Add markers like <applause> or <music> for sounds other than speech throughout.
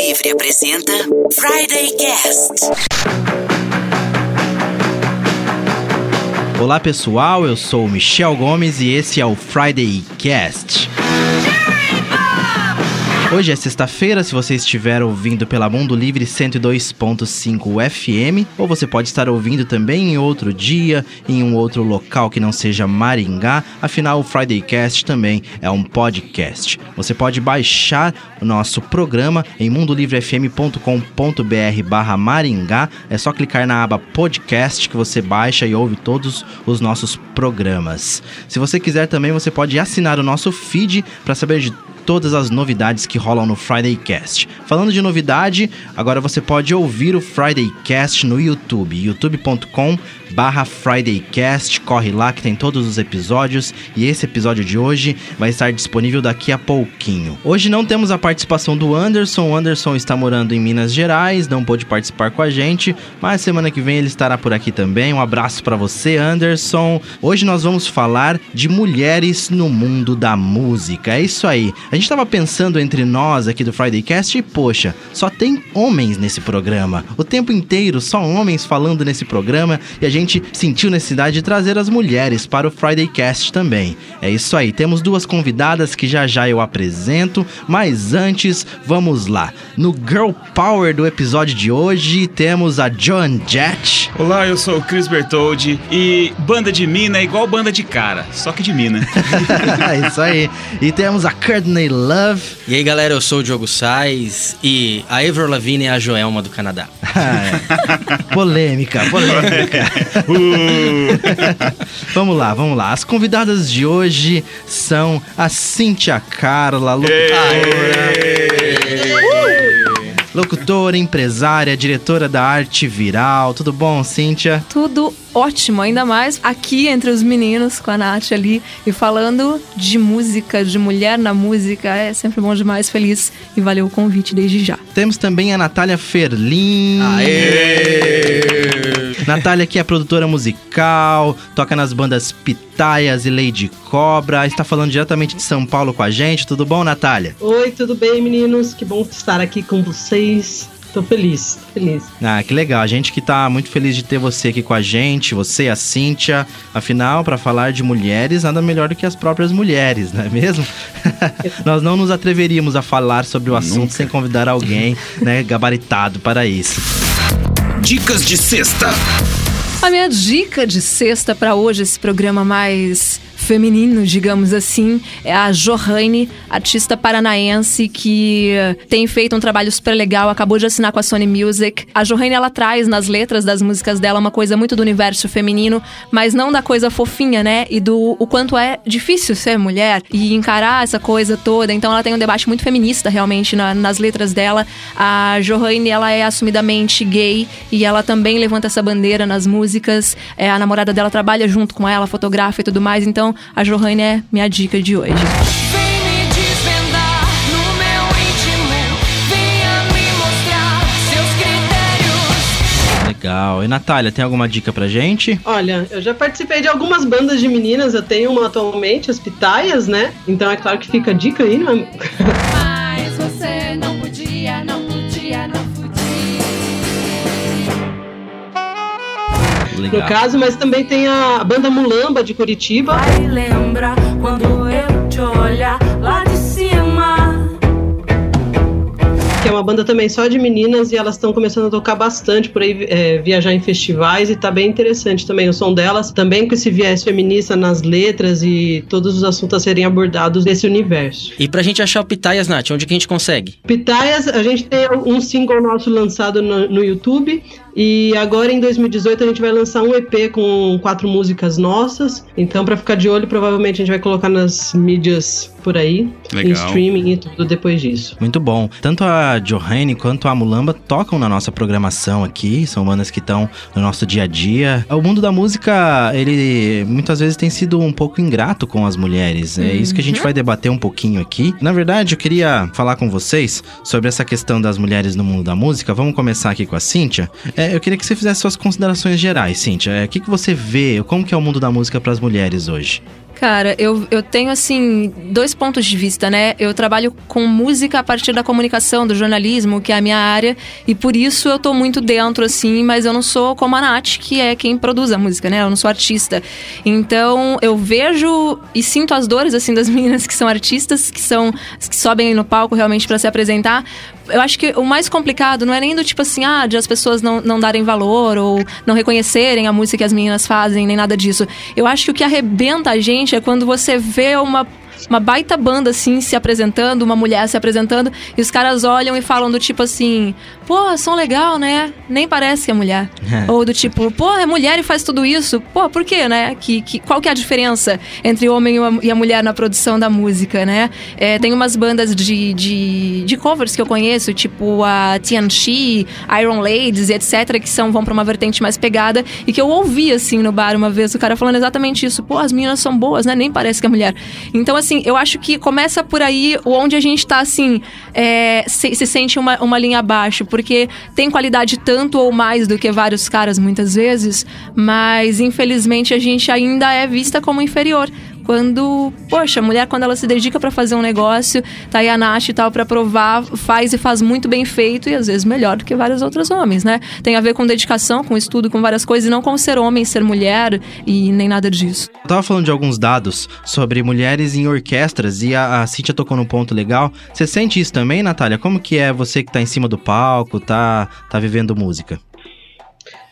Livre apresenta Friday Cast. Olá pessoal, eu sou Michel Gomes e esse é o Friday Cast. Hoje é sexta-feira, se você estiver ouvindo pela Mundo Livre 102.5 FM, ou você pode estar ouvindo também em outro dia, em um outro local que não seja Maringá, afinal o Friday Cast também é um podcast. Você pode baixar o nosso programa em mundolivrefm.com.br barra Maringá, é só clicar na aba podcast que você baixa e ouve todos os nossos programas. Se você quiser também, você pode assinar o nosso feed para saber de todas as novidades que rolam no Friday Cast. Falando de novidade, agora você pode ouvir o Friday Cast no YouTube, youtube.com barra FridayCast, corre lá que tem todos os episódios e esse episódio de hoje vai estar disponível daqui a pouquinho. Hoje não temos a participação do Anderson, o Anderson está morando em Minas Gerais, não pôde participar com a gente, mas semana que vem ele estará por aqui também. Um abraço para você, Anderson. Hoje nós vamos falar de mulheres no mundo da música. É isso aí. A gente estava pensando entre nós aqui do Friday Cast e poxa, só tem homens nesse programa. O tempo inteiro só homens falando nesse programa e a gente gente sentiu necessidade de trazer as mulheres para o Friday Cast também. É isso aí, temos duas convidadas que já já eu apresento, mas antes, vamos lá. No Girl Power do episódio de hoje, temos a Joan Jett. Olá, eu sou o Chris Bertoldi e banda de mina é igual banda de cara, só que de mina. <laughs> é isso aí. E temos a Courtney Love. E aí, galera, eu sou o Diogo Sais e a Avril Lavigne é a Joelma do Canadá. <laughs> é. Polêmica, polêmica. <laughs> Uh. <laughs> vamos lá, vamos lá. As convidadas de hoje são a Cíntia Carla, locutora. Locutora, empresária, diretora da arte viral. Tudo bom, Cíntia? Tudo ótimo, ainda mais aqui entre os meninos com a Nath ali e falando de música, de mulher na música. É sempre bom demais, feliz e valeu o convite desde já. Temos também a Natália Ferlin. Aê! Natália que é produtora musical, toca nas bandas Pitaias e Lady Cobra, está falando diretamente de São Paulo com a gente. Tudo bom, Natália? Oi, tudo bem, meninos? Que bom estar aqui com vocês. Tô feliz, feliz. Ah, que legal. A gente que tá muito feliz de ter você aqui com a gente, você, a Cíntia. Afinal, para falar de mulheres, nada melhor do que as próprias mulheres, não é mesmo? <laughs> Nós não nos atreveríamos a falar sobre o assunto Nunca. sem convidar alguém, né, gabaritado para isso. Dicas de sexta. A minha dica de sexta para hoje, esse programa mais feminino, digamos assim, é a Johanne, artista paranaense que tem feito um trabalho super legal, acabou de assinar com a Sony Music. A Johanne, ela traz nas letras das músicas dela uma coisa muito do universo feminino, mas não da coisa fofinha, né? E do o quanto é difícil ser mulher e encarar essa coisa toda. Então ela tem um debate muito feminista realmente na, nas letras dela. A Johanne, ela é assumidamente gay e ela também levanta essa bandeira nas músicas. É, a namorada dela trabalha junto com ela, fotografa e tudo mais. Então a Johanne é minha dica de hoje. Legal. E Natália, tem alguma dica pra gente? Olha, eu já participei de algumas bandas de meninas, eu tenho uma atualmente, as Pitaias, né? Então é claro que fica a dica aí, não é? <laughs> Legal. no caso, mas também tem a banda Mulamba de Curitiba. Ai, lembra quando eu te olhar lá de que é uma banda também só de meninas e elas estão começando a tocar bastante por aí, é, viajar em festivais e tá bem interessante também o som delas, também com esse viés feminista nas letras e todos os assuntos a serem abordados desse universo. E pra gente achar o Pitaias, Nath, onde que a gente consegue? Pitaias, a gente tem um single nosso lançado no, no YouTube e agora em 2018 a gente vai lançar um EP com quatro músicas nossas. Então, para ficar de olho, provavelmente a gente vai colocar nas mídias por aí, Legal. em streaming e tudo depois disso. Muito bom. Tanto a Johanne quanto a Mulamba tocam na nossa programação aqui, são bandas que estão no nosso dia a dia. O mundo da música, ele muitas vezes tem sido um pouco ingrato com as mulheres. É isso que a gente uhum. vai debater um pouquinho aqui. Na verdade, eu queria falar com vocês sobre essa questão das mulheres no mundo da música. Vamos começar aqui com a Cíntia. É, eu queria que você fizesse suas considerações gerais, Cíntia. É, o que, que você vê? Como que é o mundo da música para as mulheres hoje? Cara, eu, eu tenho, assim, dois pontos de vista, né? Eu trabalho com música a partir da comunicação, do jornalismo, que é a minha área, e por isso eu tô muito dentro, assim, mas eu não sou como a Nath, que é quem produz a música, né? Eu não sou artista. Então, eu vejo e sinto as dores, assim, das <laughs> meninas que são artistas, que são, que sobem no palco realmente para se apresentar, eu acho que o mais complicado não é nem do tipo assim, ah, de as pessoas não, não darem valor ou não reconhecerem a música que as meninas fazem, nem nada disso. Eu acho que o que arrebenta a gente é quando você vê uma uma baita banda assim se apresentando, uma mulher se apresentando, e os caras olham e falam do tipo assim: pô, som legal, né? Nem parece que é mulher. Ou do tipo, pô, é mulher e faz tudo isso. Pô, por quê, né? Que, que, qual que é a diferença entre o homem e a mulher na produção da música, né? É, tem umas bandas de, de, de, covers que eu conheço, tipo a TNT, Iron Ladies etc., que são, vão pra uma vertente mais pegada, e que eu ouvi assim no bar uma vez, o cara falando exatamente isso. Pô, as meninas são boas, né? Nem parece que é mulher. Então, assim, assim, eu acho que começa por aí onde a gente tá, assim, é, se, se, sente uma, uma linha abaixo, porque tem qualidade tanto ou mais do que vários caras, muitas vezes, mas infelizmente a gente ainda é vista como inferior quando, poxa, a mulher quando ela se dedica para fazer um negócio, tá aí a Nath e tal para provar, faz e faz muito bem feito e às vezes melhor do que vários outros homens, né? Tem a ver com dedicação, com estudo, com várias coisas e não com ser homem, ser mulher e nem nada disso. Eu tava falando de alguns dados sobre mulheres em orquestras e a, a Cíntia tocou num ponto legal. Você sente isso também, Natália? Como que é você que tá em cima do palco, tá, tá vivendo música?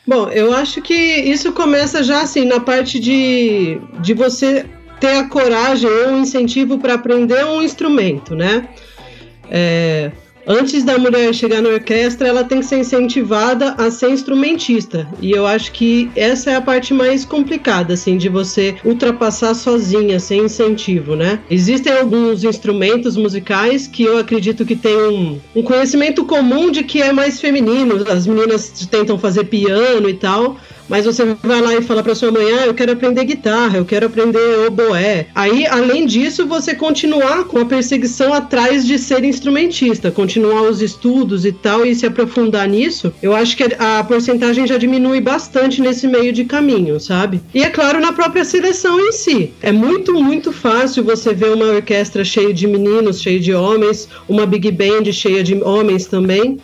Bom, eu acho que isso começa já assim na parte de, de você ter a coragem ou um incentivo para aprender um instrumento, né? É, antes da mulher chegar na orquestra, ela tem que ser incentivada a ser instrumentista. E eu acho que essa é a parte mais complicada, assim, de você ultrapassar sozinha, sem incentivo, né? Existem alguns instrumentos musicais que eu acredito que tem um, um conhecimento comum de que é mais feminino. As meninas tentam fazer piano e tal mas você vai lá e fala para sua mãe, ah, eu quero aprender guitarra, eu quero aprender oboé. Aí, além disso, você continuar com a perseguição atrás de ser instrumentista, continuar os estudos e tal, e se aprofundar nisso, eu acho que a porcentagem já diminui bastante nesse meio de caminho, sabe? E é claro, na própria seleção em si. É muito, muito fácil você ver uma orquestra cheia de meninos, cheia de homens, uma big band cheia de homens também.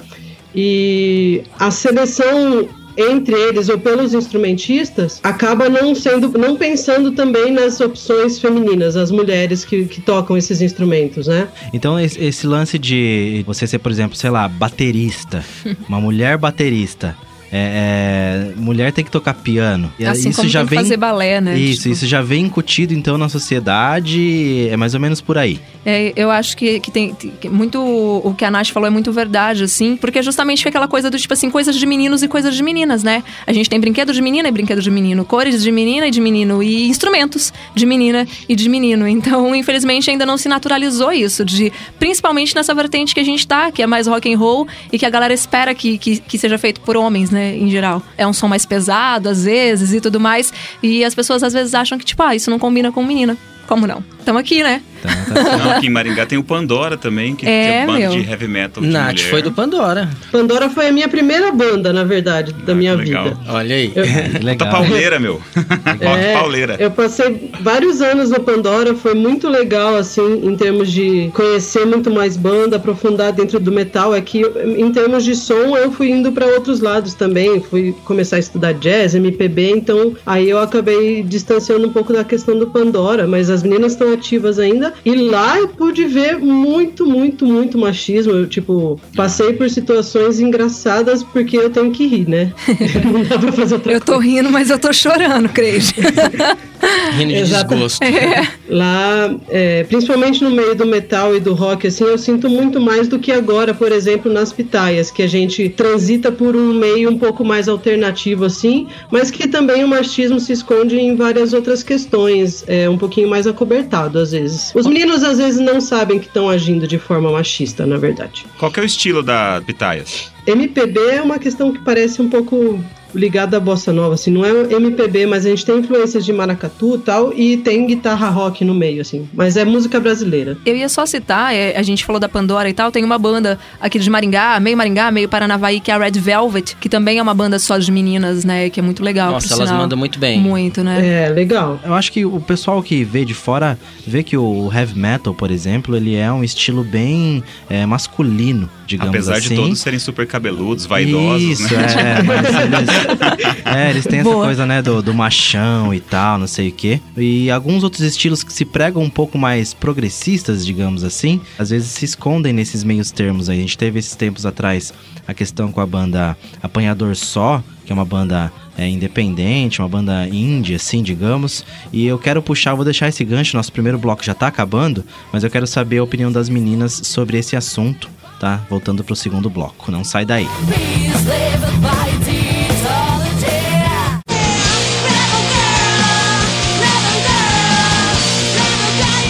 E a seleção entre eles ou pelos instrumentistas acaba não sendo não pensando também nas opções femininas as mulheres que, que tocam esses instrumentos né? Então esse, lance de você ser por exemplo sei lá baterista uma mulher baterista é, é, mulher tem que tocar piano. Assim isso já vem fazer balé, né? Isso, tipo... isso já vem incutido então na sociedade, é mais ou menos por aí. É, eu acho que, que tem que muito o que a Nath falou é muito verdade, assim, porque é justamente aquela coisa do tipo assim, coisas de meninos e coisas de meninas, né? A gente tem brinquedo de menina e brinquedo de menino, cores de menina e de menino e instrumentos de menina e de menino. Então, infelizmente, ainda não se naturalizou isso, de principalmente nessa vertente que a gente tá, que é mais rock and roll e que a galera espera que, que, que seja feito por homens, né? Em geral. É um som mais pesado, às vezes, e tudo mais. E as pessoas às vezes acham que, tipo, ah, isso não combina com menina. Como não? Estamos aqui, né? Tá, tá <laughs> não, aqui em Maringá tem o Pandora também, que é, é banda meu. de heavy metal. De Nath mulher. foi do Pandora. Pandora foi a minha primeira banda, na verdade, da ah, minha legal. vida. Olha aí. Eu... <laughs> legal. pauleira, meu. <laughs> é, pauleira. Eu passei vários anos no Pandora, foi muito legal, assim, em termos de conhecer muito mais banda, aprofundar dentro do metal. É que, em termos de som, eu fui indo para outros lados também. Fui começar a estudar jazz, MPB, então aí eu acabei distanciando um pouco da questão do Pandora, mas as meninas estão ativas ainda e lá eu pude ver muito, muito, muito machismo. Eu, tipo, passei por situações engraçadas porque eu tenho que rir, né? <laughs> Não dá pra fazer outra Eu tô coisa. rindo, mas eu tô chorando, Cris. <laughs> rindo de desgosto. É. Lá, é, principalmente no meio do metal e do rock, assim, eu sinto muito mais do que agora, por exemplo, nas pitaias, que a gente transita por um meio um pouco mais alternativo, assim, mas que também o machismo se esconde em várias outras questões, é, um pouquinho mais acobertado, às vezes. Os meninos às vezes não sabem que estão agindo de forma machista, na verdade. Qual que é o estilo da Pitaias? MPB é uma questão que parece um pouco ligado à bossa nova, assim, não é MPB, mas a gente tem influências de maracatu e tal, e tem guitarra rock no meio, assim. Mas é música brasileira. Eu ia só citar, é, a gente falou da Pandora e tal, tem uma banda aqui de Maringá, meio Maringá, meio Paranavaí, que é a Red Velvet, que também é uma banda só de meninas, né? Que é muito legal. Nossa, elas sinal. mandam muito bem. Muito, né? É, legal. Eu acho que o pessoal que vê de fora vê que o heavy metal, por exemplo, ele é um estilo bem é, masculino, digamos Apesar assim. de todos serem super cabeludos, vaidosos, Isso, né? é, mas eles, <laughs> é, eles têm essa Boa. coisa, né, do, do machão e tal, não sei o quê. E alguns outros estilos que se pregam um pouco mais progressistas, digamos assim, às vezes se escondem nesses meios termos aí. A gente teve esses tempos atrás a questão com a banda Apanhador Só, que é uma banda é, independente, uma banda indie, assim, digamos. E eu quero puxar, vou deixar esse gancho, nosso primeiro bloco já tá acabando, mas eu quero saber a opinião das meninas sobre esse assunto, tá? Voltando pro segundo bloco, não sai daí.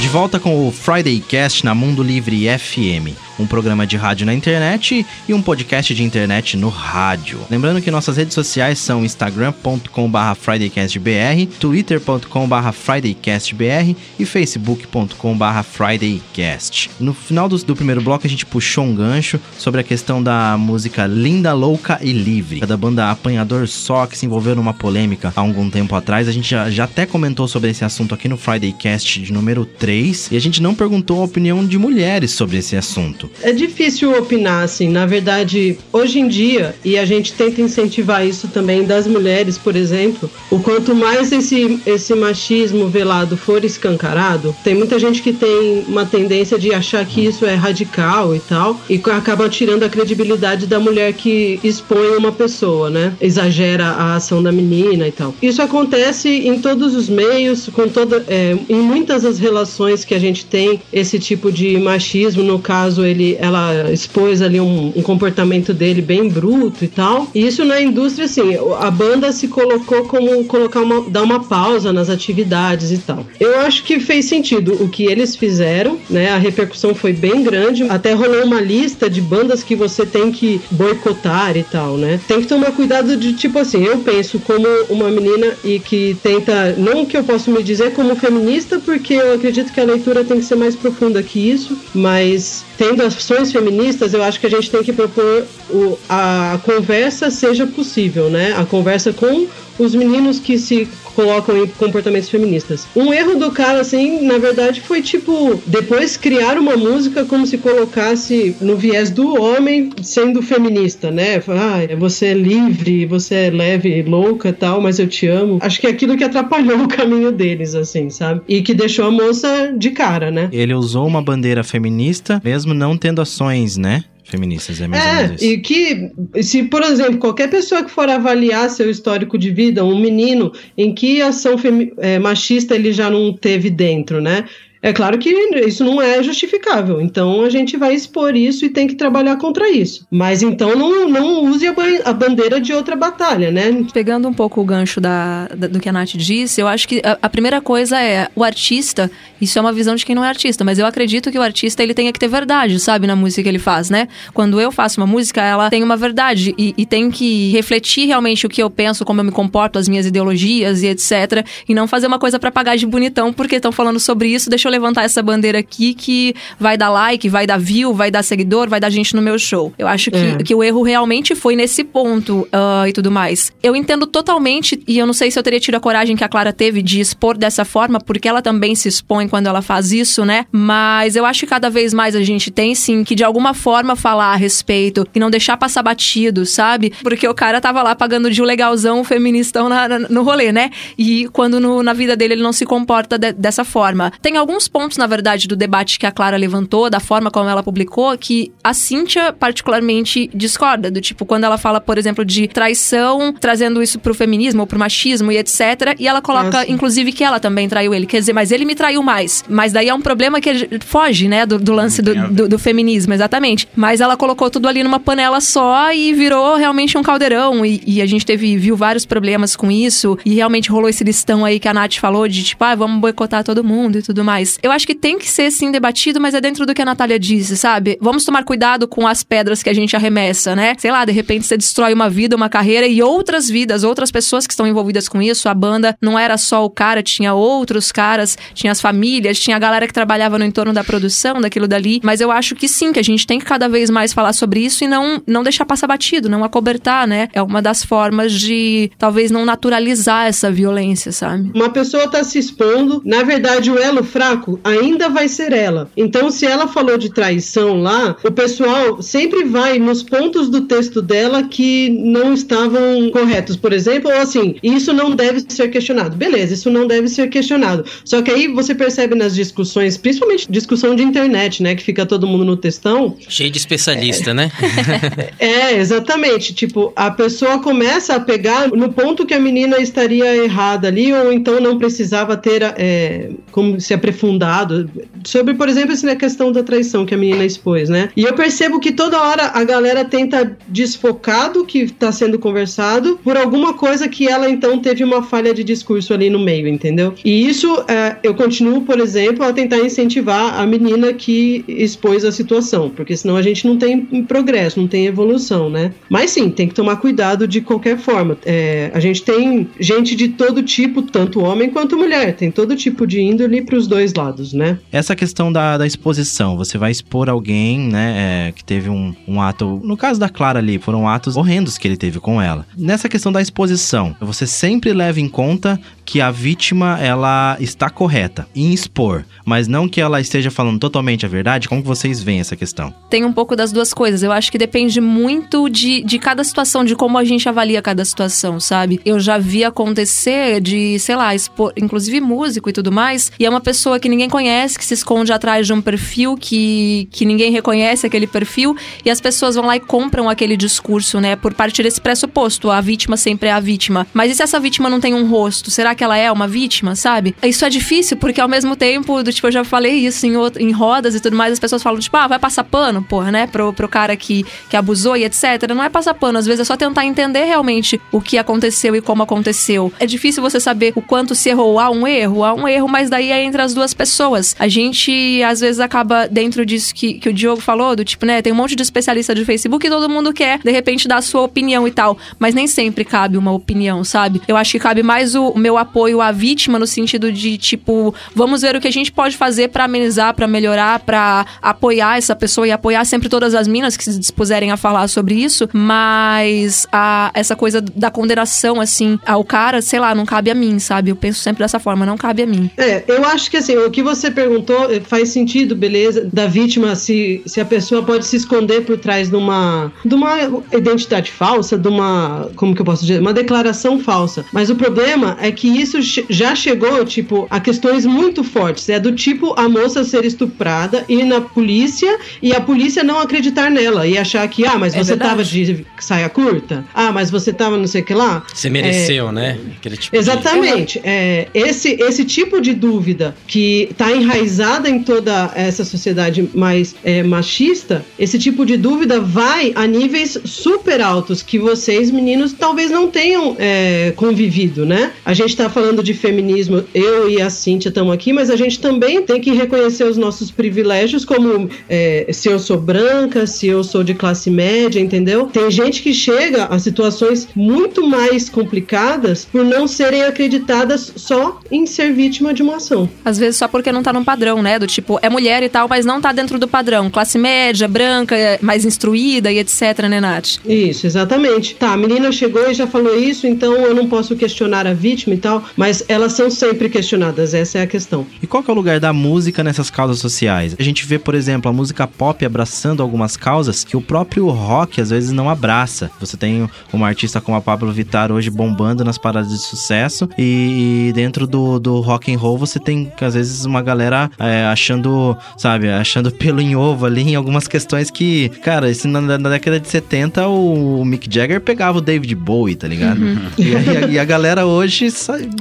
De volta com o Friday Cast na Mundo Livre FM, um programa de rádio na internet e um podcast de internet no rádio. Lembrando que nossas redes sociais são instagram.com.br fridaycastbr, twitter.com.br fridaycastbr e facebook.com.br fridaycast. No final do, do primeiro bloco a gente puxou um gancho sobre a questão da música Linda, Louca e Livre, da banda Apanhador Só, que se envolveu numa polêmica há algum tempo atrás. A gente já, já até comentou sobre esse assunto aqui no Friday Cast de número 3 e a gente não perguntou a opinião de mulheres sobre esse assunto. É difícil opinar, assim. Na verdade, hoje em dia, e a gente tenta incentivar isso também das mulheres, por exemplo, o quanto mais esse, esse machismo velado for escancarado, tem muita gente que tem uma tendência de achar que isso é radical e tal, e acaba tirando a credibilidade da mulher que expõe uma pessoa, né? Exagera a ação da menina e tal. Isso acontece em todos os meios, com toda, é, em muitas das relações que a gente tem esse tipo de machismo. No caso, ele, ela expôs ali um, um comportamento dele bem bruto e tal. E isso na indústria, assim, a banda se colocou como colocar uma, dar uma pausa nas atividades e tal. Eu acho que fez sentido o que eles fizeram, né? A repercussão foi bem grande. Até rolou uma lista de bandas que você tem que boicotar e tal, né? Tem que tomar cuidado de tipo assim, eu penso como uma menina e que tenta, não que eu possa me dizer como feminista, porque eu acredito que a leitura tem que ser mais profunda que isso, mas tendo ações feministas, eu acho que a gente tem que propor o, a conversa seja possível, né? A conversa com os meninos que se colocam em comportamentos feministas. Um erro do cara, assim, na verdade, foi tipo, depois criar uma música como se colocasse no viés do homem sendo feminista, né? Ah, você é livre, você é leve, louca tal, mas eu te amo. Acho que é aquilo que atrapalhou <laughs> o caminho deles, assim, sabe? E que deixou a moça de cara, né? Ele usou uma bandeira feminista, mesmo não tendo ações, né? Feministas, é mais ou É, menos isso. e que, se, por exemplo, qualquer pessoa que for avaliar seu histórico de vida, um menino, em que ação é, machista ele já não teve dentro, né? É claro que isso não é justificável. Então a gente vai expor isso e tem que trabalhar contra isso. Mas então não, não use a, ban- a bandeira de outra batalha, né? Pegando um pouco o gancho da, da- do que a Nath disse, eu acho que a, a primeira coisa é o artista, isso é uma visão de quem não é artista, mas eu acredito que o artista ele tenha que ter verdade, sabe, na música que ele faz, né? Quando eu faço uma música, ela tem uma verdade e, e tem que refletir realmente o que eu penso, como eu me comporto, as minhas ideologias e etc. E não fazer uma coisa pra pagar de bonitão porque estão falando sobre isso, deixa eu levantar essa bandeira aqui que vai dar like, vai dar view, vai dar seguidor, vai dar gente no meu show. Eu acho que, É. que o erro realmente foi nesse ponto ah, e tudo mais. Eu entendo totalmente, e eu não sei se eu teria tido a coragem que a Clara teve de expor dessa forma, porque ela também se expõe quando ela faz isso, né? Mas eu acho que cada vez mais a gente tem sim que de alguma forma falar a respeito e não deixar passar batido, sabe? Porque o cara tava lá pagando de um legalzão feministão na- na- no rolê, né? E quando no- na vida dele ele não se comporta de- dessa forma. Tem alguns pontos, na verdade, do debate que a Clara levantou, da forma como ela publicou, que a Cíntia particularmente discorda. Do tipo, quando ela fala, por exemplo, de traição, trazendo isso pro feminismo ou pro machismo e etc. E ela coloca, sim. inclusive, que ela também traiu ele. Quer dizer, mas ele me traiu mais. Mas daí é um problema que foge, né, do, do lance do, do, do feminismo, exatamente. Mas ela colocou tudo ali numa panela só e virou realmente um caldeirão. E, e a gente teve, viu vários problemas com isso. E realmente rolou esse listão aí que a Nath falou de tipo, ah, vamos boicotar todo mundo e tudo mais. Mais. Eu acho que tem que ser sim debatido, mas é dentro do que a Natália disse, sabe? Vamos tomar cuidado com as pedras que a gente arremessa, né? Sei lá, de repente você destrói uma vida, uma carreira e outras vidas, outras pessoas que estão envolvidas com isso. A banda não era só o cara, tinha outros caras, tinha as famílias, tinha a galera que trabalhava no entorno da produção, daquilo dali. Mas eu acho que sim, que a gente tem que cada vez mais falar sobre isso e não, não deixar passar batido, não acobertar, né? É uma das formas de talvez não naturalizar essa violência, sabe? Uma pessoa tá se expondo, na verdade, o elo fraco ainda vai ser ela. Então, se ela falou de traição lá, o pessoal sempre vai nos pontos do texto dela que não estavam corretos, por exemplo, ou assim, isso não deve ser questionado. Beleza, isso não deve ser questionado. Só que aí você percebe nas discussões, principalmente discussão de internet, né, que fica todo mundo no textão. Cheio de especialista, é. né? <laughs> é, exatamente. Tipo, a pessoa começa a pegar no ponto que a menina estaria errada ali, ou então não precisava ter é, como se aprofundado sobre, por exemplo, essa questão da traição que a menina expôs, né? E eu percebo que toda hora a galera tenta desfocar do que está sendo conversado por alguma coisa que ela então teve uma falha de discurso ali no meio, entendeu? E isso é, eu continuo, por exemplo, a tentar incentivar a menina que expôs a situação, porque senão a gente não tem progresso, não tem evolução, né? Mas sim, tem que tomar cuidado de qualquer forma. É, a gente tem gente de todo tipo, tanto homem quanto mulher, tem todo tipo de índole para os dois lados, né? Essa questão da, da exposição, você vai expor alguém, né, é, que teve um, um ato, no caso da Clara ali, foram atos horrendos que ele teve com ela. Nessa questão da exposição, você sempre leva em conta que a vítima ela está correta em expor, mas não que ela esteja falando totalmente a verdade. Como vocês veem essa questão? Tem um pouco das duas coisas. Eu acho que depende muito de, de cada situação, de como a gente avalia cada situação, sabe? Eu já vi acontecer de, sei lá, expor, inclusive músico e tudo mais, e é uma pessoa que ninguém conhece, que se esconde atrás de um perfil que, que ninguém reconhece aquele perfil, e as pessoas vão lá e compram aquele discurso, né? Por parte desse pressuposto. A vítima sempre é a vítima. Mas e se essa vítima não tem um rosto? Será que ela é uma vítima, sabe? Isso é difícil porque ao mesmo tempo, do, tipo, eu já falei isso em, outro, em rodas e tudo mais, as pessoas falam, tipo, ah, vai passar pano, porra, né? Pro, pro cara que, que abusou e etc. Não é passar pano, às vezes é só tentar entender realmente o que aconteceu e como aconteceu. É difícil você saber o quanto se errou. Há um erro, há um erro, mas daí é entre as duas pessoas. A gente, às vezes, acaba dentro disso que, que o Diogo falou, do tipo, né? Tem um monte de especialista de Facebook e todo mundo quer, de repente, dar a sua opinião e tal. Mas nem sempre cabe uma opinião, sabe? Eu acho que cabe mais o, o meu apoio à vítima no sentido de, tipo, vamos ver o que a gente pode fazer para amenizar, para melhorar, para apoiar essa pessoa e apoiar sempre todas as minas que se dispuserem a falar sobre isso, mas a, essa coisa da condenação, assim, ao cara, sei lá, não cabe a mim, sabe? Eu penso sempre dessa forma, não cabe a mim. É, eu acho que, assim, o que você perguntou eh, faz sentido, beleza, da vítima, se, se a pessoa pode se esconder por trás de uma, de uma identidade falsa, de uma, como que eu posso dizer, uma declaração falsa. Mas o problema é que isso já chegou, tipo, a questões muito fortes. É do tipo a moça ser estuprada, ir na polícia e a polícia não acreditar nela e achar que, ah, mas é você verdade. tava de saia curta? Ah, mas você tava não sei o que lá? Você mereceu, é, né? Tipo exatamente. De... É, esse, esse tipo de dúvida que tá enraizada em toda essa sociedade mais é, machista, esse tipo de dúvida vai a níveis super altos que vocês, meninos, talvez não tenham é, convivido, né? A gente tá falando de feminismo, eu e a Cíntia estamos aqui, mas a gente também tem que reconhecer os nossos privilégios, como é, se eu sou branca, se eu sou de classe média, entendeu? Tem gente que chega a situações muito mais complicadas por não serem acreditadas só em ser vítima de uma ação. Às vezes só porque não tá num padrão, né? Do tipo, é mulher e tal, mas não tá dentro do padrão. Classe média, branca, mais instruída e etc, né, Nath? Isso, exatamente. Tá, a menina chegou e já falou isso, então eu não posso questionar a vítima e tal, mas elas são sempre questionadas, essa é a questão. E qual que é o lugar da música nessas causas sociais? A gente vê, por exemplo, a música pop abraçando algumas causas que o próprio rock às vezes não abraça. Você tem uma artista como a Pablo Vittar hoje bombando nas paradas de sucesso e, dentro do, do rock and roll você tem às vezes uma galera é, achando, sabe, achando <laughs> pelo em ovo ali em algumas questões que, cara, isso na, na década de 70 o, Mick Jagger pegava o David Bowie, tá ligado? Uhum. E, a, e, a, galera hoje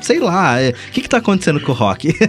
sei lá, é, o que que tá acontecendo com o rock? <laughs>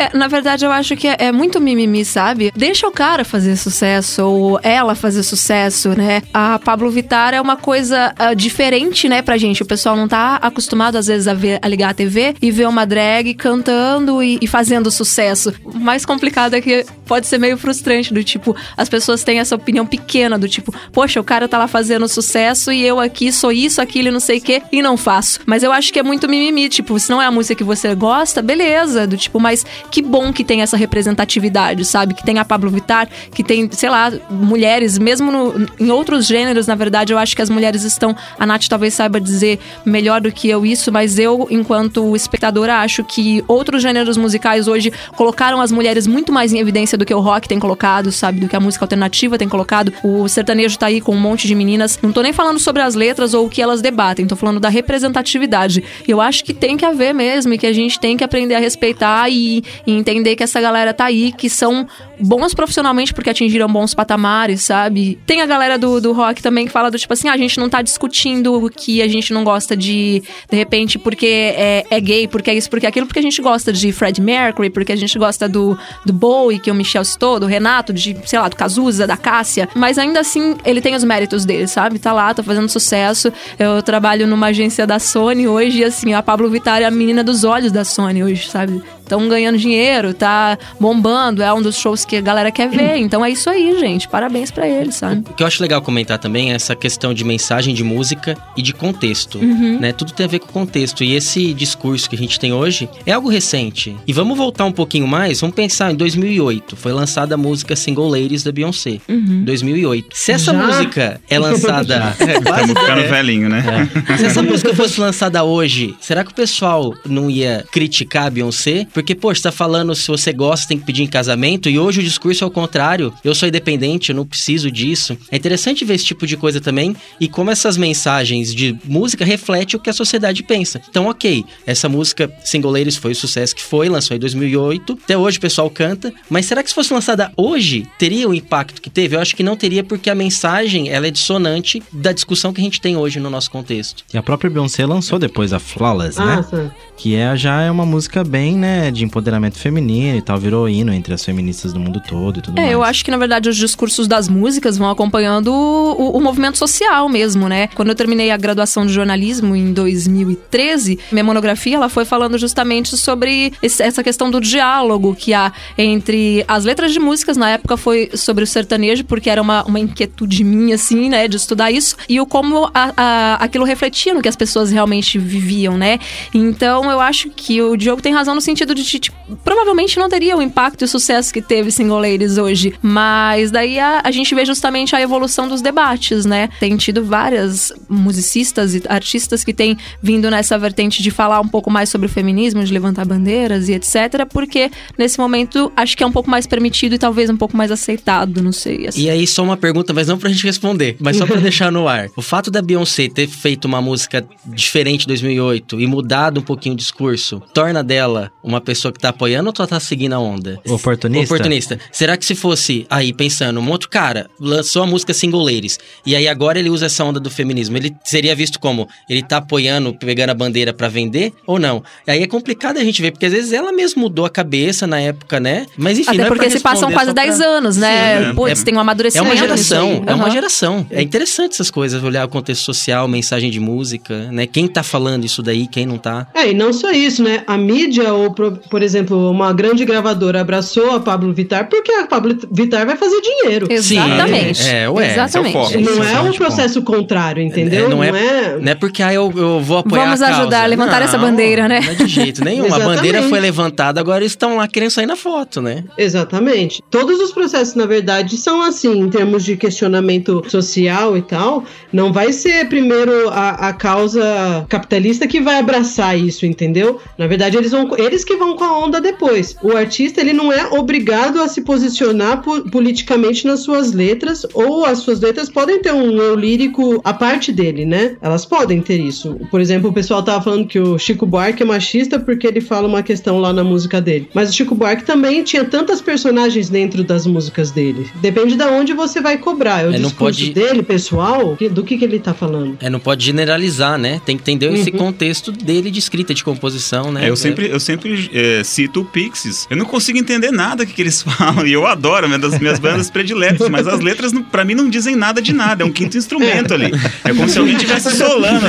É, na verdade, eu acho que é, é muito mimimi, sabe? Deixa o cara fazer sucesso, ou ela fazer sucesso, né? A Pablo Vittar é uma coisa ah, diferente, né, pra gente. O pessoal não tá acostumado, às vezes, a, ver, a ligar a TV e ver uma drag cantando e, e fazendo sucesso. O mais complicado é que pode ser meio frustrante, do tipo, as pessoas têm essa opinião pequena, do tipo, poxa, o cara tá lá fazendo sucesso e eu aqui sou isso, aquilo e não sei o quê, e não faço. Mas eu acho que é muito mimimi, tipo, se não é a música que você gosta, beleza, do tipo, mas que bom que tem essa representatividade, sabe? Que tem a Pablo Vittar, que tem, sei lá, mulheres, mesmo no- em outros gêneros, na verdade, eu acho que as mulheres estão. A Nath talvez saiba dizer melhor do que eu isso, mas eu, enquanto espectadora, acho que outros gêneros musicais hoje colocaram as mulheres muito mais em evidência do que o rock tem colocado, sabe? Do que a música alternativa tem colocado. O sertanejo tá aí com um monte de meninas. Não tô nem falando sobre as letras ou o que elas debatem, tô falando da representatividade. Eu acho que tem que haver mesmo, e que a gente tem que aprender a respeitar e, e entender que essa galera tá aí, que são bons profissionalmente porque atingiram bons patamares, sabe? Tem a galera do, do rock também que fala do tipo assim, ah, a gente não tá discutindo que a gente não gosta de, de repente, porque é, é gay, porque é isso, porque é aquilo, porque a gente gosta de Fred Mercury, porque a gente gosta do, do Bowie, que o Michel citou, do Renato, de, sei lá, do Cazuza, da Cássia. Mas ainda assim, ele tem os méritos dele, sabe? Tá lá, tá fazendo sucesso. Eu trabalho numa agência da Sony hoje e assim, a Pablo Vittar é a menina dos olhos da Sony hoje, sabe? Estão ganhando dinheiro, tá bombando, é um dos shows que a galera quer ver. <clears throat> Então é isso aí, gente. Parabéns pra ele, sabe? O que eu acho legal comentar também é essa questão de mensagem de música e de contexto, Uhum. né? Tudo tem a ver com contexto. E esse discurso que a gente tem hoje é algo recente. E vamos voltar um pouquinho mais, vamos pensar em 2008. Foi lançada a música Single Ladies da Beyoncé. Uhum. 2008. Se essa Já? música é <laughs> lançada... <laughs> é, quase, Estamos ficando é. velhinho, né? Se essa <laughs> música fosse lançada hoje, será que o pessoal não ia criticar a Beyoncé? Porque, poxa, você tá falando se você gosta, tem que pedir em casamento, e hoje o discurso é o contrário. Eu sou independente, eu não preciso disso. É interessante ver esse tipo de coisa também e como essas mensagens de música refletem o que a sociedade pensa. Então, ok, essa música Single Ladies foi o sucesso que foi, lançou em 2008. Até hoje o pessoal canta, mas será que se fosse lançada hoje, teria o impacto que teve? Eu acho que não teria porque a mensagem, ela é dissonante da discussão que a gente tem hoje no nosso contexto. E a própria Beyoncé lançou depois a Flawless, né? Ah, tá. Que é, já é uma música bem, né, de empoderamento feminino e tal, virou hino entre as feministas do mundo todo e tudo mais. É, eu acho que na verdade os discursos das músicas vão acompanhando o, o movimento social mesmo, né? Quando eu terminei a graduação de jornalismo em 2013, minha monografia ela foi falando justamente sobre esse- essa questão do diálogo que há entre as letras de músicas. Na época foi sobre o sertanejo, porque era uma, uma inquietude minha, assim, né, de estudar isso, e o como a- a- aquilo refletia no que as pessoas realmente viviam, né? Então eu acho que o Diogo tem razão no sentido tipo, provavelmente não teria o impacto e o sucesso que teve Single Ladies hoje, mas daí a, a gente vê justamente a evolução dos debates, né? Tem tido várias musicistas e artistas que têm vindo nessa vertente de falar um pouco mais sobre o feminismo, de levantar bandeiras e etc, porque nesse momento acho que é um pouco mais permitido e talvez um pouco mais aceitado, não sei. assim. E aí, só uma pergunta, mas não pra gente responder, mas só pra <laughs> deixar no ar. O fato da Beyoncé ter feito uma música diferente em 2008 e mudado um pouquinho o discurso, torna dela uma pessoa que tá apoiando ou tu tá seguindo a onda? Oportunista? Oportunista. Será que se fosse aí pensando, um outro cara lançou a música Single Ladies e aí agora ele usa essa onda do feminismo, ele seria visto como ele tá apoiando, pegando a bandeira pra vender ou não? Aí é complicado a gente ver, porque às vezes ela mesmo mudou a cabeça na época, né? Mas enfim, Até não é porque pra se passam quase só pra- 10 anos, né? Sim, é. Putz, É- tem um É amadurecimento. uma nisso geração, é uma geração. É interessante essas coisas, olhar o contexto social, mensagem de música, né? Quem tá falando isso daí, quem não tá. É, e não só isso, né? A mídia, ou por, por exemplo, uma grande gravadora abraçou a Pablo Vittar porque a Pablo Vittar vai fazer dinheiro. Exatamente. Sim, é, ué, Exatamente. é o foco. Não é é um processo contrário, entendeu? É, não não, é- é... Não é porque ah, eu, eu vou apoiar Vamos a causa. ajudar a levantar essa bandeira, né? Não é de jeito nenhum. a Exatamente. bandeira foi levantada, agora eles estão lá querendo sair na foto, né? Exatamente. Todos os processos, na verdade, são assim, em termos de questionamento social e tal. Não vai ser primeiro a, a causa capitalista que vai abraçar isso, entendeu? Na verdade, eles vão, eles que vão com a onda depois. O artista, ele não é obrigado a se posicionar politicamente nas suas letras, ou as suas letras podem ter um eu lírico à parte dele, né? Elas podem ter isso. Por exemplo, o pessoal tava falando que o Chico Buarque é machista porque ele fala uma questão lá na música dele. Mas o Chico Buarque também tinha tantas personagens dentro das músicas dele. Depende de onde você vai cobrar. É o é, discurso pode... dele, pessoal, do que, que ele tá falando. É, não pode generalizar, né? Tem que entender uhum. esse contexto dele de escrita, de composição, né? É, eu sempre, eu sempre é, cito o Pixies. Eu não consigo entender nada que, que eles <laughs> falam. E eu adoro, é uma das minhas bandas prediletas. Mas as letras, para mim, não dizem nada de nada. É um quinto instrumento ali. É como se alguém estivesse solando,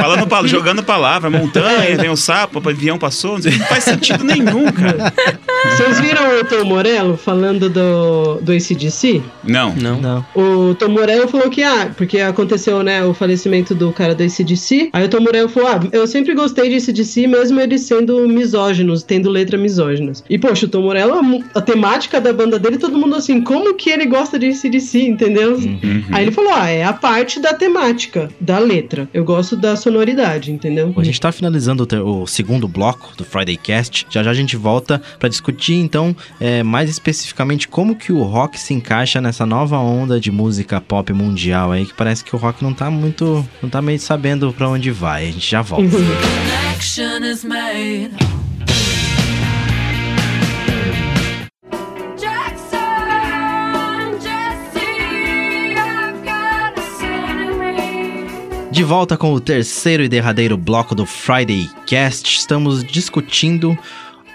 falando, jogando palavra, montanha, tem um sapo, o avião passou. Não faz sentido nenhum, cara. Vocês viram o Tom Morello falando do, do ACDC? Não. Não. não. O Tom Morello falou que, ah, porque aconteceu, né, o falecimento do cara do ACDC. Aí o Tom Morello falou, ah, eu sempre gostei de ACDC, mesmo eles sendo misóginos, tendo letra misóginas. E, poxa, o Tom Morello, a, a temática da banda dele, todo mundo assim, como que ele gosta de ACDC, entendeu? Uhum. Aí ele falou, ah, é a parte da temática, da letra. Eu gosto da sonoridade, entendeu? A gente tá finalizando o, o segundo bloco do Friday Cast. Já já a gente volta para discutir, então, é, mais especificamente como que o rock se encaixa nessa nova onda de música pop mundial aí, que parece que o rock não tá muito, não tá meio sabendo para onde vai. A gente já volta. De volta com o terceiro e derradeiro bloco do Friday Cast, estamos discutindo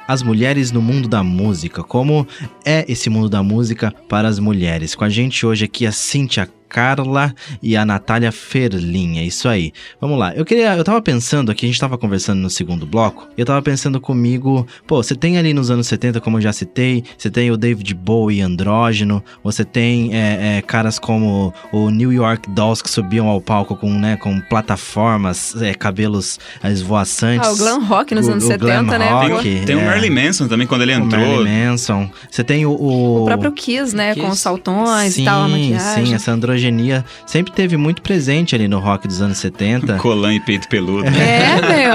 as mulheres no mundo da música, como é esse mundo da música para as mulheres. Com a gente hoje aqui a Cíntia Carla e a Natália Ferlin. É isso aí. Vamos lá. Eu queria. Eu tava pensando aqui, a gente tava conversando no segundo bloco. Eu tava pensando comigo, pô, você tem ali nos anos 70, como eu já citei, você tem o David Bowie andrógeno, você tem é, é, caras como o New York Dolls que subiam ao palco com, né, com plataformas, é, cabelos esvoaçantes. Ah, o glam rock nos o, anos o 70, né? Rock, tem, tem o é. Marilyn Manson também, quando ele entrou. O Marilyn Manson. Você tem o... O, o próprio Kiss, né, Kiss. com os saltões sim, e tal, a maquiagem. Sim, essa androgenia androgenia sempre teve muito presente ali no rock dos anos 70. <laughs> Colã e peito peludo. É, <laughs> meu.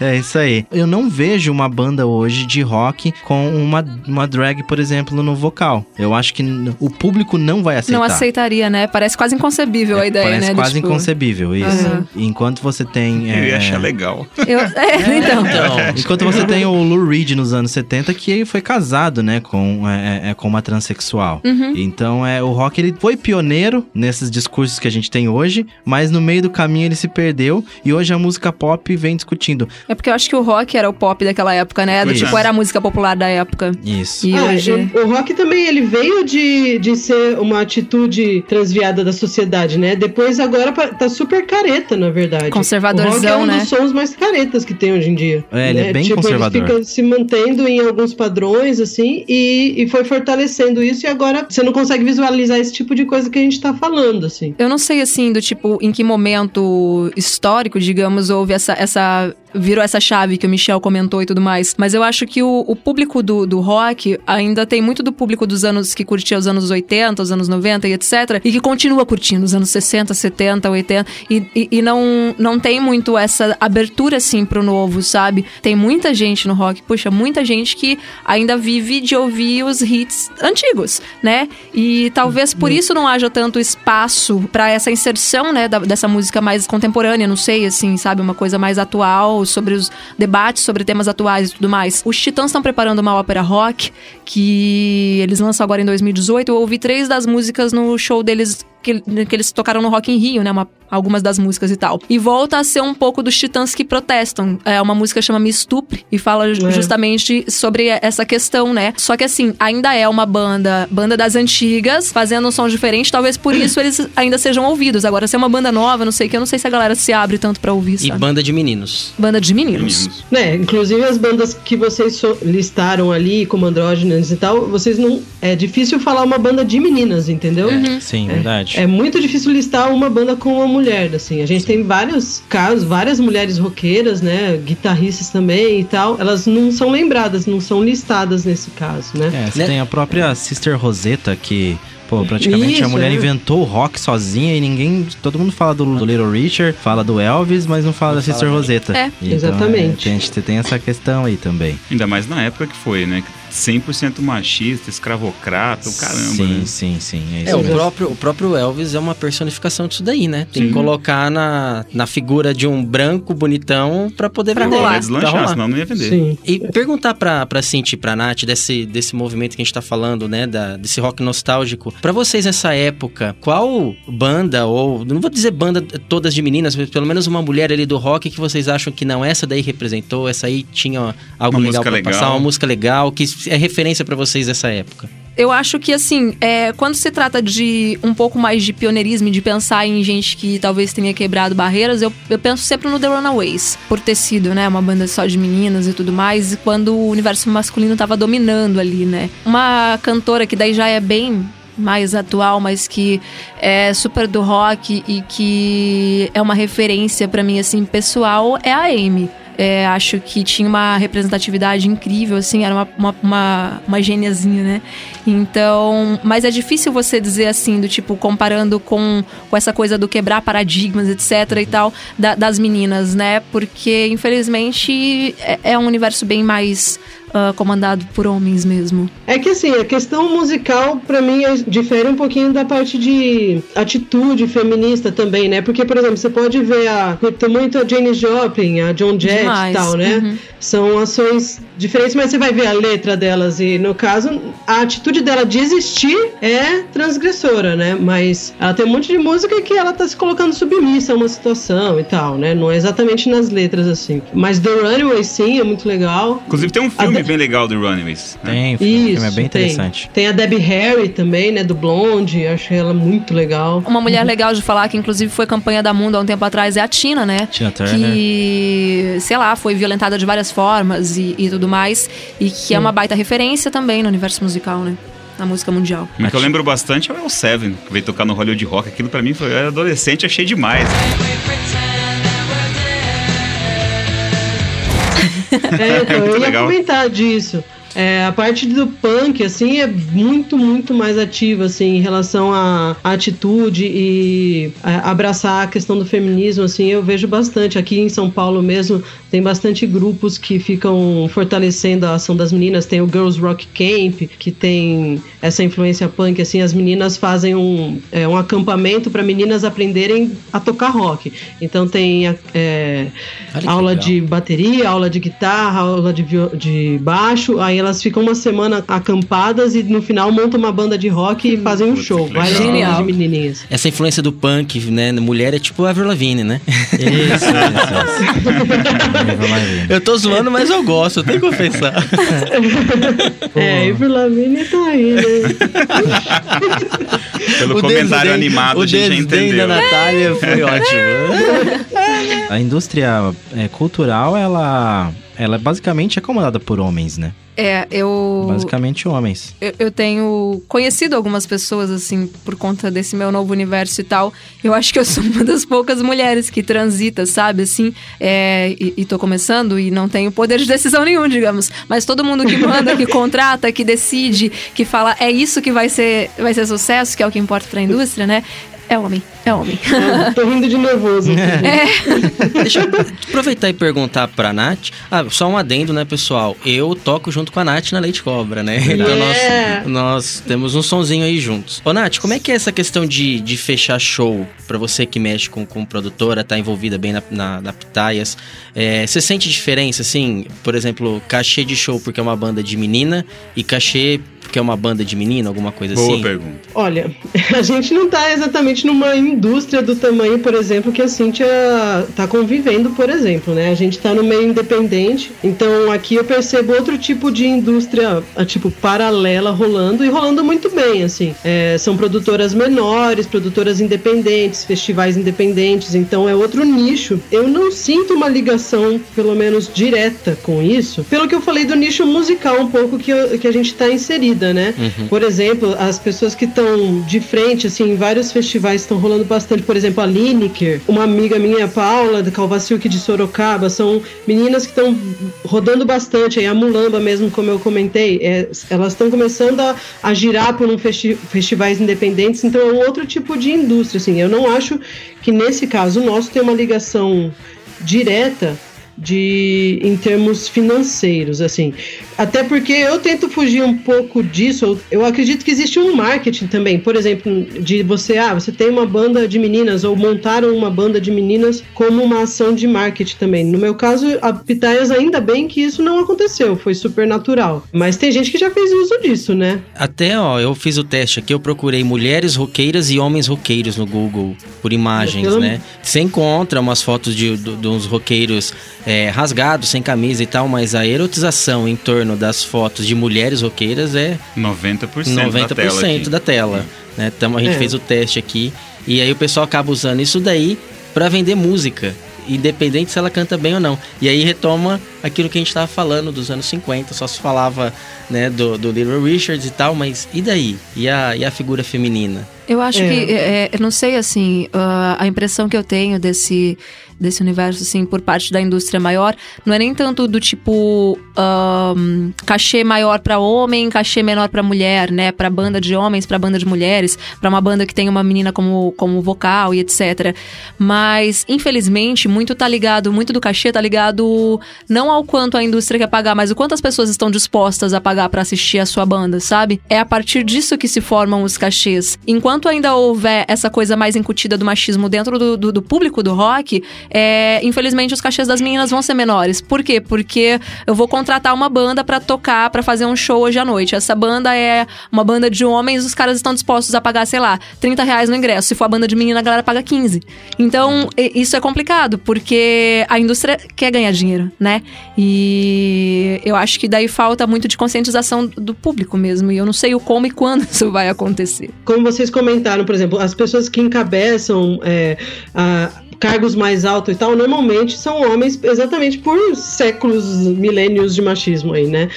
é isso aí. Eu não vejo uma banda hoje de rock com uma, uma drag, por exemplo, no vocal. Eu acho que o público não vai aceitar. Não aceitaria, né? Parece quase inconcebível é, a ideia, parece né? Parece quase tipo... inconcebível, isso. Uhum. Enquanto você tem... É... Eu ia achar legal. Eu... <laughs> É, então. então. Enquanto você tem o Lou Reed nos anos 70, que foi casado, né, com, é, é, com uma transexual. Uhum. Então, é, o rock, ele foi pioneiro nesses discursos que a gente tem hoje, mas no meio do caminho ele se perdeu e hoje a música pop vem discutindo. É porque eu acho que o rock era o pop daquela época, né? Do, tipo, era a música popular da época. Isso. E ah, hoje... O, o, rock também, ele veio de, de ser uma atitude transviada da sociedade, né? Depois agora tá super careta, na verdade. Conservadorzão, o rock é um né? dos sons mais caretas que tem hoje em dia. É, ele é né? é bem tipo, conservador. Ele fica se mantendo em alguns padrões, assim, e, e foi fortalecendo isso e agora você não consegue visualizar esse tipo de coisa que a gente tá falando, assim. Eu não sei, assim, do tipo, em que momento histórico, digamos, houve essa, essa virou essa chave que o Michel comentou e tudo mais. Mas eu acho que o, o público do, do, rock ainda tem muito do público dos anos que curtia os anos 80, os anos 90 e etc. E que continua curtindo os anos 60, 70, 80. E, e, e não, não tem muito essa abertura, assim, pro novo, sabe? Tem muita gente no rock, puxa, muita gente que ainda vive de ouvir os hits antigos, né? E talvez por isso não haja tanto espaço para essa inserção, né, da, dessa música mais contemporânea, não sei, assim, sabe? Uma coisa mais atual sobre os debates sobre temas atuais e tudo mais. Os Titãs estão preparando uma ópera rock que eles lançam agora em 2018. Eu ouvi três das músicas no show deles que, que eles tocaram no Rock in Rio, né? Uma, algumas das músicas e tal. E volta a ser um pouco dos titãs que protestam. É uma música que chama Me Estupre e fala é. justamente sobre essa questão, né? Só que assim, ainda é uma banda, banda das antigas, fazendo um som diferente, talvez por <clears throat> isso eles ainda sejam ouvidos. Agora, se é uma banda nova, não sei o que, eu não sei se a galera se abre tanto para ouvir, sabe? E banda de meninos. Banda de meninos. meninos. Né, inclusive as bandas que vocês listaram ali, como andrógenas e tal, vocês não... É difícil falar uma banda de meninas, entendeu? Uhum. Sim, é, verdade. É muito difícil listar uma banda com uma mulher, assim. A gente tem vários casos, várias mulheres roqueiras, né? Guitarristas também e tal. Elas não são lembradas, não são listadas nesse caso, né? É, você né? tem a própria Sister Rosetta, que Pô, praticamente Isso, a mulher é. inventou o rock sozinha e ninguém. Todo mundo fala do, do Little Richard, fala do Elvis, mas não fala da Sister Rosetta. É. Então, Exatamente. é, a gente tem essa questão aí também. Ainda mais na época que foi, né? 100% machista, escravocrata, o caramba, sim, né? sim, sim. É isso É, o próprio, o próprio Elvis é uma personificação disso daí, né? Tem Sim. que colocar na, na figura de um branco bonitão pra poder Pra vender. rolar. Vai Pra deslanchar, rolar. senão não ia vender. Sim. E perguntar pra, pra Cinti e pra Nath desse, desse movimento que a gente tá falando, né? Da, desse rock nostálgico. Pra vocês nessa época, qual banda, ou não vou dizer banda todas de meninas, mas pelo menos uma mulher ali do rock que vocês acham que não, essa daí representou, essa aí tinha algo Uma legal pra legal. passar, uma música legal, que é referência pra vocês dessa época? Eu acho que, assim, é, quando se trata de um pouco mais de pioneirismo de pensar em gente que talvez tenha quebrado barreiras, eu, eu penso sempre no The Runaways, por ter sido, né, uma banda só de meninas e tudo mais, e quando o universo masculino tava dominando ali, né. Uma cantora que daí já é bem mais atual, mas que é super do rock e que é uma referência pra mim, assim, pessoal, é a Amy. É, acho que tinha uma representatividade incrível, assim, era uma, uma, uma, uma gêniazinha, né? Então, mas é difícil você dizer assim, do tipo, comparando com, com essa coisa do quebrar paradigmas, etc. e tal, da- das meninas, né? Porque, infelizmente, é, é um universo bem mais ah, comandado por homens mesmo. É que assim, a questão musical, pra mim, é- difere um pouquinho da parte de atitude feminista também, né? Porque, por exemplo, você pode ver a. Curto muito a Jane Joplin, a John Jett Demais, e tal, né? uhum. São ações diferentes, mas você vai ver a letra delas e, no caso, a atitude dela de existir é transgressora, né? Mas ela tem um monte de música que ela tá se colocando submissa a uma situação e tal, né? Não é exatamente nas letras assim. Mas The Runaway, sim, é muito legal. Inclusive tem um filme A- bem legal do Runaways. né? Tem, o Isso, filme é bem tem. interessante. Tem a Debbie Harry também, né, do Blonde, acho ela muito legal. Uma mulher legal de falar, que inclusive foi campanha da Mundo há um tempo atrás, é a Tina, né? Tina Turner. Que, sei lá, foi violentada de várias formas e, e tudo mais. E que é uma baita referência também no universo musical, né? Na música mundial. O que eu lembro bastante é o Seven, que veio tocar no Hollywood Rock. Aquilo pra mim foi eu era adolescente, achei demais. É, então, eu <laughs> ia legal. comentar disso. É, a parte do punk, assim, é muito, muito mais ativa, assim, em relação à à atitude e a- abraçar a questão do feminismo, assim, eu vejo bastante. Aqui em São Paulo mesmo, tem bastante grupos que ficam fortalecendo a ação das meninas. Tem o Girls Rock Camp, que tem essa influência punk, assim, as meninas fazem um, é, um acampamento para meninas aprenderem a tocar rock. Então tem é, aula legal. de bateria, aula de guitarra, aula de, de baixo. Aí elas ficam uma semana acampadas e no final montam uma banda de rock e fazem um Putz, show. bandas de menininhas. Essa influência do punk, né? Mulher é tipo a Avril Lavigne, né? Isso, isso, isso. <laughs> Eu tô zoando, mas eu gosto, eu tenho que confessar. É, Avril Lavigne tá aí, <laughs> né? Pelo O comentário desdém- animado, a gente já desdém da entendeu. Natália foi <laughs> ótimo. <laughs> A indústria é, cultural, ela, ela basicamente é comandada por homens, né? É, eu. Basicamente homens. Eu, eu tenho conhecido algumas pessoas, assim, por conta desse meu novo universo e tal. Eu acho que eu sou uma das poucas mulheres que transita, sabe? Assim, é, e, e tô começando e não tenho poder de decisão nenhum, digamos. Mas todo mundo que manda, que <laughs> contrata, que decide, que fala é isso que vai ser, vai ser sucesso, que é o que importa pra indústria, né? É homem, é homem. <laughs> Tô rindo de nervoso. aqui. Deixa eu aproveitar e perguntar pra Nath. Ah, só um adendo, né, pessoal? Eu toco junto com a Nath na Leite Cobra, né? Então Yeah. nós, nós temos um sonzinho aí juntos. Ô, Nath, como é que é essa questão de, de fechar show? Pra você que mexe com, com produtora, tá envolvida bem na, na, na Pitaias. É, você sente diferença, assim? Por exemplo, cachê de show porque é uma banda de menina e cachê porque é uma banda de menino, alguma coisa Boa assim? pergunta. Olha, <laughs> a gente não tá exatamente numa indústria do tamanho, por exemplo, que a Cintia tá convivendo, por exemplo, né? A gente tá no meio independente, então aqui eu percebo outro tipo de indústria, ah, tipo, paralela rolando e rolando muito bem, assim. É, são produtoras menores, produtoras independentes, festivais independentes, então é outro nicho. Eu não sinto uma ligação, pelo menos direta, com isso, pelo que eu falei do nicho musical um pouco que, eu- que a gente tá inserido. Né? Por exemplo, as pessoas que estão de frente, assim, em vários festivais estão rolando bastante. Por exemplo, a Lineker, uma amiga minha, a Paula, da Calvacilque de Sorocaba, são meninas que estão rodando bastante. Aí a Mulamba mesmo, como eu comentei, é, elas estão começando a, a girar por um festi festivais independentes, então é um outro tipo de indústria, assim. Eu não acho que nesse caso o nosso tem uma ligação direta de em termos financeiros, assim. Até porque eu tento fugir um pouco disso. Eu, acredito que existe um marketing também. Por exemplo, de você, ah, você tem uma banda de meninas ou montaram uma banda de meninas como uma ação de marketing também. No meu caso, a Pitaias ainda bem que isso não aconteceu, foi super natural. Mas tem gente que já fez uso disso, né? Até, ó, eu fiz o teste aqui, eu procurei mulheres roqueiras e homens roqueiros no Google, por imagens, Eu- né? Você encontra umas fotos de, de, de uns roqueiros é, rasgados, sem camisa e tal, mas a erotização em torno das fotos de mulheres roqueiras é 90%, 90% da tela da tela. Né? Então a gente É. fez o teste aqui e aí o pessoal acaba usando isso daí pra vender música, independente se ela canta bem ou não. E aí retoma aquilo que a gente tava falando dos anos 50, só se falava né, do, do Little Richards e tal, mas e daí? E a, e a figura feminina? Eu acho É. que, é, eu não sei, assim, ah, a impressão que eu tenho desse, desse universo, assim, por parte da indústria maior, não é nem tanto do tipo ahn, cachê maior pra homem, cachê menor pra mulher, né? Pra banda de homens, pra banda de mulheres, pra uma banda que tem uma menina como, como vocal e etc. Mas, infelizmente, muito tá ligado, muito do cachê tá ligado não ao quanto a indústria quer pagar, mas o quanto as pessoas estão dispostas a pagar pra assistir a sua banda, sabe? É a partir disso que se formam os cachês. Enquanto ainda houver essa coisa mais incutida do machismo dentro do, do- do público do rock, é, infelizmente os cachês das meninas vão ser menores. Por quê? Porque eu vou contratar uma banda pra tocar, pra fazer um show hoje à noite. Essa banda é uma banda de homens, os caras estão dispostos a pagar, sei lá, 30 reais no ingresso. Se for a banda de menina, a galera paga 15. Então, isso é complicado, porque a indústria quer ganhar dinheiro, né? E eu acho que daí falta muito de conscientização do público mesmo. E eu não sei o como e quando <laughs> isso vai acontecer. Como vocês comentaram, por exemplo, as pessoas que encabeçam é, a- cargos mais altos e tal, normalmente são homens exatamente por séculos, milênios de machismo aí, né?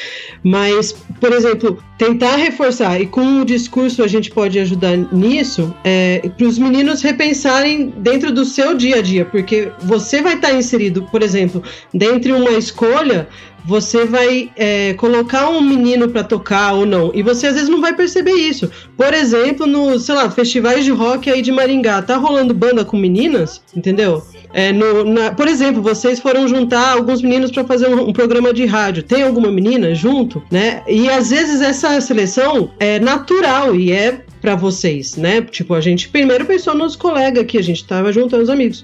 Mas, por exemplo, tentar reforçar, e com o discurso a gente pode ajudar nisso, é, para os meninos repensarem dentro do seu dia a dia, porque você vai estar inserido, por exemplo, dentre uma escolha você vai é, colocar um menino para tocar ou não. E você às vezes não vai perceber isso. Por exemplo, no, sei lá, festivais de rock aí de Maringá, tá rolando banda com meninas, entendeu? É, no, na- por exemplo, vocês foram juntar alguns meninos para fazer um, um programa de rádio. Tem alguma menina junto, né? E às vezes essa seleção é natural e é para vocês, né? Tipo, a gente primeiro pensou nos colegas aqui, a gente tava juntando os amigos.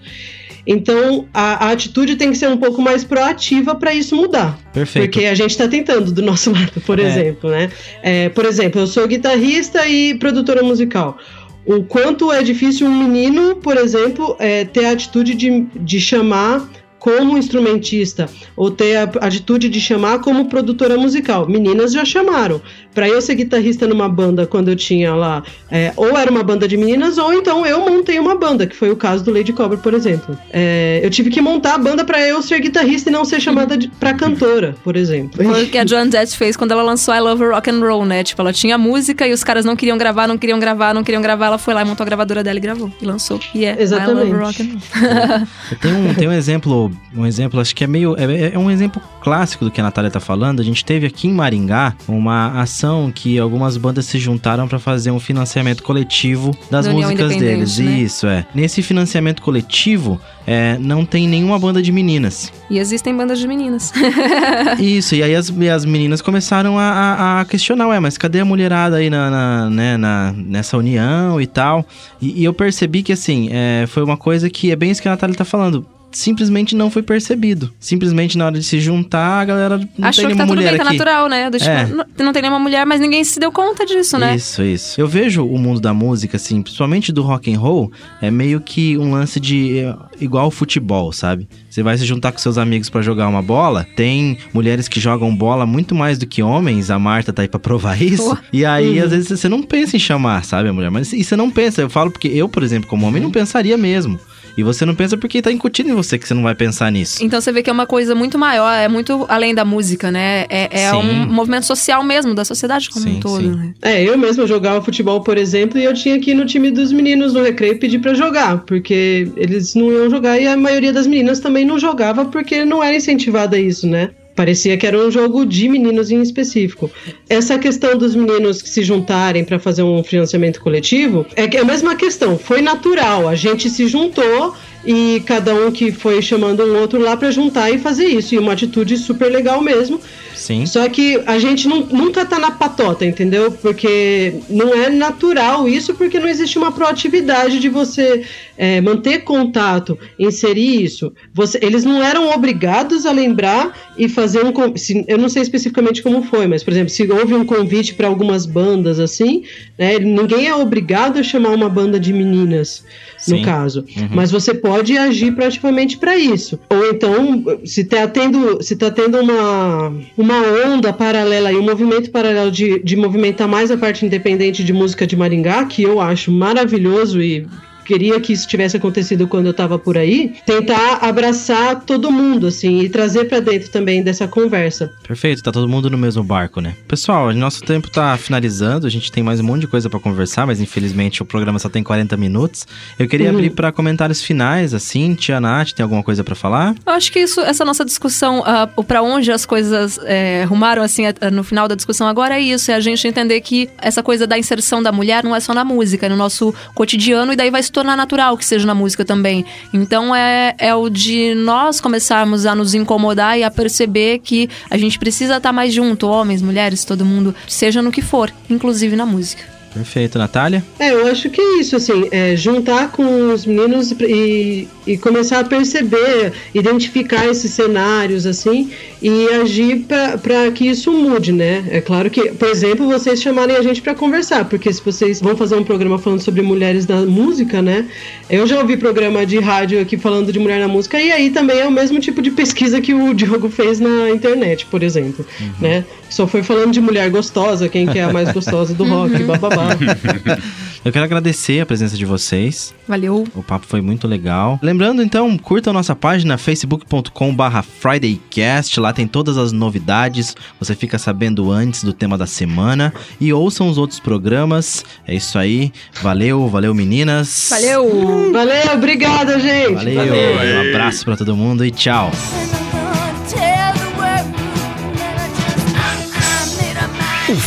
Então, a, a atitude tem que ser um pouco mais proativa para isso mudar. Perfeito. Porque a gente está tentando do nosso <laughs> lado, por É. exemplo, né? É, por exemplo, eu sou guitarrista e produtora musical. O quanto é difícil um menino, por exemplo, é, ter a atitude de, de chamar como instrumentista ou ter a atitude de chamar como produtora musical. Meninas já chamaram. Para eu ser guitarrista numa banda quando eu tinha lá, é, ou era uma banda de meninas, ou então eu montei uma banda, que foi o caso do Lady Cobra, por exemplo. É, eu tive que montar a banda para eu ser guitarrista e não ser chamada de, pra cantora, por exemplo. Foi o que a Joan Jett fez quando ela lançou I Love Rock and Roll, né? Tipo, ela tinha música e os caras não queriam gravar, não queriam gravar, não queriam gravar. Ela foi lá e montou a gravadora dela e gravou. E lançou. E é Exatamente. I Love Rock and Roll. Tem um, tem um exemplo, um exemplo, acho que é meio. É, é um exemplo clássico do que a Natália tá falando. A gente teve aqui em Maringá uma ação que algumas bandas se juntaram para fazer um financiamento coletivo das Da músicas deles. né? Isso, é. Nesse financiamento coletivo, é, não tem nenhuma banda de meninas. E existem bandas de meninas. <laughs> Isso, e aí as, as meninas começaram a, a- a questionar, ué, mas cadê a mulherada aí na, na- né, na- nessa união e tal? E, e eu percebi que, assim, é, foi uma coisa que é bem isso que a Natália tá falando. Simplesmente não foi percebido. Simplesmente na hora de se juntar, a galera não Achou tem que tá nenhuma tudo mulher bem, tá aqui. natural, né? Do tipo, É. não, não tem nenhuma mulher, mas ninguém se deu conta disso, né? Isso, isso. Eu vejo o mundo da música, assim, principalmente do rock and roll, é meio que um lance de é, igual futebol, sabe? Você vai se juntar com seus amigos pra jogar uma bola, tem mulheres que jogam bola muito mais do que homens, a Marta tá aí pra provar isso. E aí, às vezes, você não pensa em chamar, sabe, a mulher? Mas e você não pensa, eu falo porque eu, por exemplo, como homem, não pensaria mesmo. E você não pensa porque tá incutindo em você que você não vai pensar nisso. Então você vê que é uma coisa muito maior, é muito além da música, né? É, é um movimento social mesmo, da sociedade como Sim, um todo. né? É, eu mesma jogava futebol, por exemplo, e eu tinha que ir no time dos meninos no recreio e pedir pra jogar, porque eles não iam jogar e a maioria das meninas também não jogava porque não era incentivada a isso, né? Parecia que era um jogo de meninos em específico. Essa questão dos meninos se juntarem para fazer um financiamento coletivo é é a mesma questão. Foi natural. A gente se juntou e cada um que foi chamando um outro lá para juntar e fazer isso. E uma atitude super legal mesmo. Sim. Só que a gente nu- nunca tá na patota, entendeu? Porque não é natural isso, porque não existe uma proatividade de você é, manter contato, inserir isso. Você- eles não eram obrigados a lembrar e fazer um. se- eu não sei especificamente como foi, mas, por exemplo, se houve um convite para algumas bandas assim, né, ninguém é obrigado a chamar uma banda de meninas, no Sim. caso. Uhum. Mas você pode agir proativamente para isso. Ou então, se tá tendo, se tá tendo uma, uma onda paralela e um movimento paralelo de, de movimentar mais a parte independente de música de Maringá, que eu acho maravilhoso e queria que isso tivesse acontecido quando eu tava por aí, tentar abraçar todo mundo, assim, e trazer para dentro também dessa conversa. Perfeito, tá todo mundo no mesmo barco, né? Pessoal, nosso tempo tá finalizando, a gente tem mais um monte de coisa pra conversar, mas infelizmente o programa só tem 40 minutos. Eu queria Uhum. abrir pra comentários finais, assim, tia Nath, tem alguma coisa pra falar? Eu acho que isso, essa nossa discussão, ah, o para onde as coisas é, rumaram assim no final da discussão agora é isso, é a gente entender que essa coisa da inserção da mulher não é só na música, é no nosso cotidiano e daí vai se tornar natural que seja na música também. Então é, é o de nós começarmos a nos incomodar e a perceber que a gente precisa estar mais junto, homens, mulheres, todo mundo, seja no que for, inclusive na música. Perfeito, Natália? É, eu acho que é isso, assim, é juntar com os meninos e, e começar a perceber, identificar esses cenários, assim, e agir para que isso mude, né? É claro que, por exemplo, vocês chamarem a gente para conversar, porque se vocês vão fazer um programa falando sobre mulheres na música, né? Eu já ouvi programa de rádio aqui falando de mulher na música, e aí também é o mesmo tipo de pesquisa que o Diogo fez na internet, por exemplo, né? Só foi falando de mulher gostosa, quem que é a mais gostosa do rock, bababá. <laughs> Eu quero agradecer a presença de vocês. Valeu. O papo foi muito legal. Lembrando, então, curta a nossa página facebook.com barra FridayCast. Lá tem todas as novidades. Você fica sabendo antes do tema da semana. E ouçam os outros programas. É isso aí. Valeu, valeu meninas. Valeu! Valeu, obrigada, gente! Valeu. Um abraço pra todo mundo e tchau.